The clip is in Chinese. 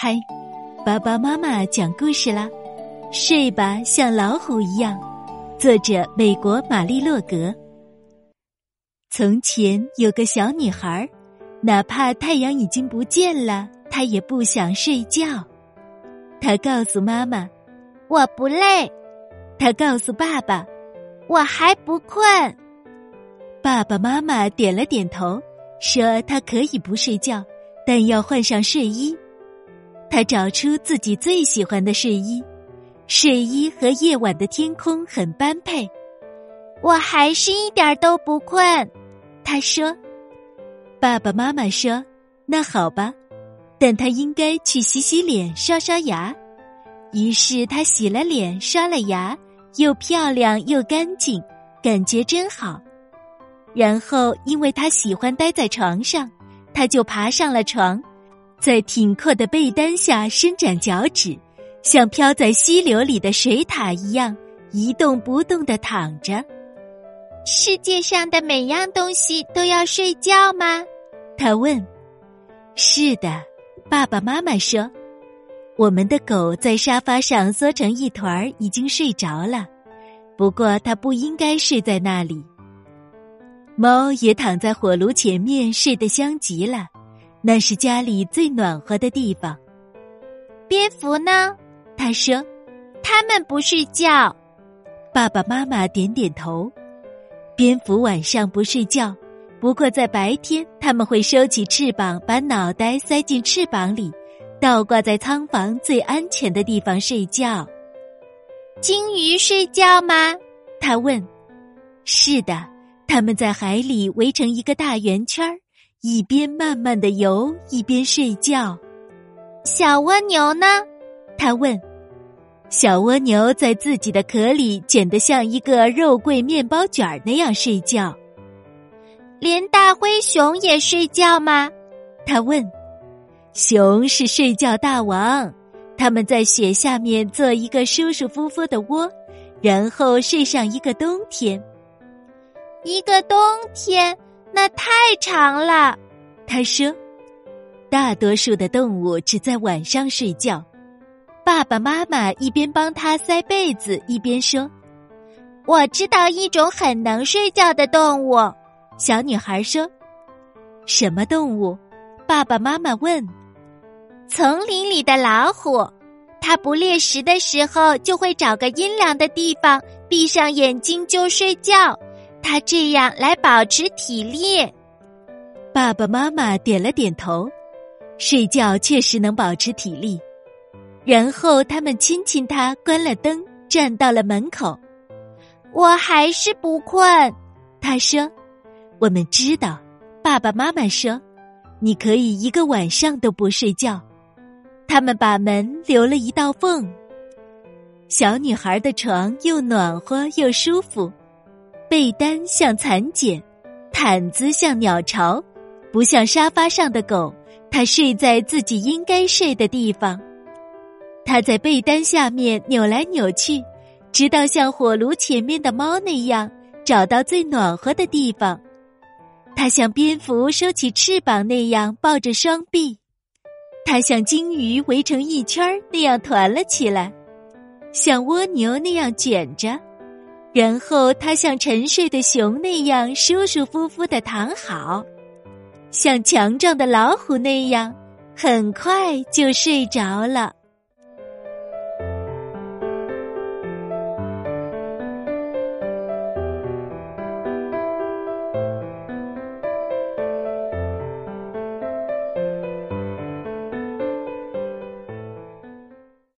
嗨，爸爸妈妈讲故事啦！睡吧，像老虎一样。作者：美国玛丽洛格。从前有个小女孩，哪怕太阳已经不见了，她也不想睡觉。她告诉妈妈：“我不累。”她告诉爸爸：“我还不困。”爸爸妈妈点了点头，说：“她可以不睡觉，但要换上睡衣。”他找出自己最喜欢的睡衣，睡衣和夜晚的天空很般配。我还是一点都不困，他说。爸爸妈妈说：“那好吧，但他应该去洗洗脸、刷刷牙。”于是他洗了脸、刷了牙，又漂亮又干净，感觉真好。然后，因为他喜欢待在床上，他就爬上了床。在挺阔的被单下伸展脚趾，像飘在溪流里的水獭一样一动不动的躺着。世界上的每样东西都要睡觉吗？他问。是的，爸爸妈妈说。我们的狗在沙发上缩成一团儿，已经睡着了。不过它不应该睡在那里。猫也躺在火炉前面，睡得香极了。那是家里最暖和的地方。蝙蝠呢？他说：“他们不睡觉。”爸爸妈妈点点头。蝙蝠晚上不睡觉，不过在白天，他们会收起翅膀，把脑袋塞进翅膀里，倒挂在仓房最安全的地方睡觉。鲸鱼睡觉吗？他问。是的，他们在海里围成一个大圆圈儿。一边慢慢的游，一边睡觉。小蜗牛呢？他问。小蜗牛在自己的壳里卷得像一个肉桂面包卷那样睡觉。连大灰熊也睡觉吗？他问。熊是睡觉大王，他们在雪下面做一个舒舒服服的窝，然后睡上一个冬天。一个冬天。那太长了，他说。大多数的动物只在晚上睡觉。爸爸妈妈一边帮他塞被子，一边说：“我知道一种很能睡觉的动物。”小女孩说：“什么动物？”爸爸妈妈问。“丛林里的老虎，它不猎食的时候，就会找个阴凉的地方，闭上眼睛就睡觉。”他这样来保持体力。爸爸妈妈点了点头，睡觉确实能保持体力。然后他们亲亲他，关了灯，站到了门口。我还是不困，他说。我们知道，爸爸妈妈说，你可以一个晚上都不睡觉。他们把门留了一道缝。小女孩的床又暖和又舒服。被单像蚕茧，毯子像鸟巢，不像沙发上的狗。它睡在自己应该睡的地方。它在被单下面扭来扭去，直到像火炉前面的猫那样找到最暖和的地方。它像蝙蝠收起翅膀那样抱着双臂，它像鲸鱼围成一圈那样团了起来，像蜗牛那样卷着。然后，他像沉睡的熊那样舒舒服服的躺好，像强壮的老虎那样，很快就睡着了。